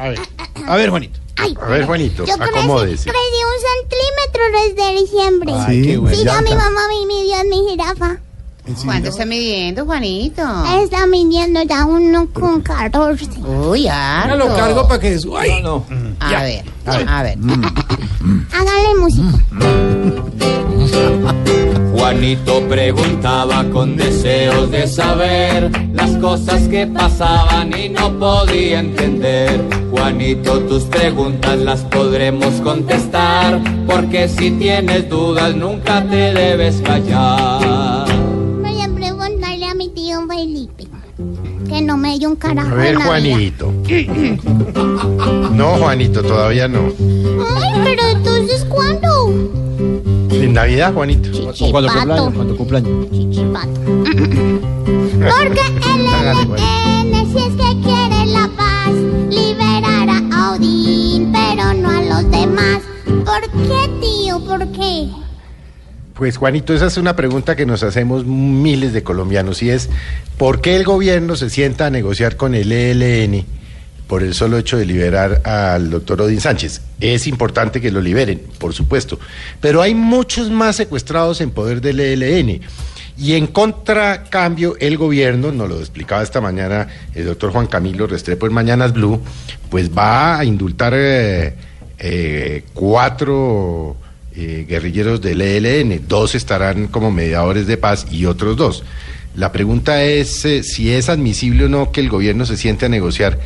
A ver, a ver, Juanito. Ay, A ver, Juanito, yo crecí, acomódese. crecí un centímetro desde diciembre. Ay, qué bueno. Sí, ya mi está. mamá me midió en mi jirafa. ¿Cuánto está midiendo, Juanito? Está midiendo ya uno con 14. Uy, harto. lo cargo para que suba. Ay, A ver, a ver. Hágale música. Juanito preguntaba con deseos de saber las cosas que pasaban y no podía entender. Juanito, tus preguntas las podremos contestar, porque si tienes dudas nunca te debes callar. Voy a preguntarle a mi tío Felipe. Que no me dio un carajo A ver, en la vida. Juanito. No, Juanito, todavía no. Ay, pero entonces, ¿cuándo? En Navidad, Juanito. Chichipato. Cuando cumpleaños. Chichipato. Porque el Hágale, LN, ¿Por qué, tío? ¿Por qué? Pues, Juanito, esa es una pregunta que nos hacemos miles de colombianos y es, ¿por qué el gobierno se sienta a negociar con el ELN por el solo hecho de liberar al doctor Odín Sánchez? Es importante que lo liberen, por supuesto, pero hay muchos más secuestrados en poder del ELN. Y en contracambio, el gobierno, nos lo explicaba esta mañana el doctor Juan Camilo Restrepo en Mañanas Blue, pues va a indultar eh, eh, cuatro eh, guerrilleros del ELN, dos estarán como mediadores de paz y otros dos. La pregunta es eh, si es admisible o no que el gobierno se siente a negociar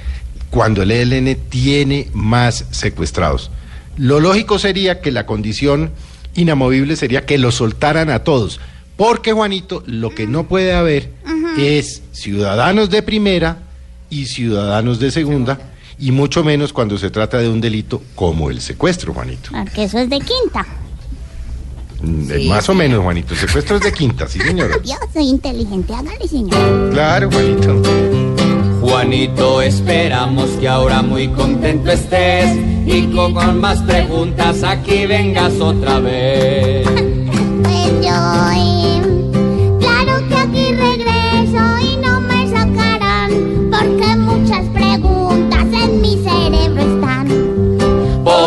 cuando el ELN tiene más secuestrados. Lo lógico sería que la condición inamovible sería que los soltaran a todos, porque Juanito, lo que no puede haber es ciudadanos de primera y ciudadanos de segunda, y mucho menos cuando se trata de un delito como el secuestro, Juanito. Porque eso es de quinta. Mm, Más o menos, Juanito. El secuestro es de quinta, sí, señora. Yo soy inteligente, hágale, señor. Claro, Juanito. Juanito, esperamos que ahora muy contento estés y con, con más preguntas aquí vengas otra vez.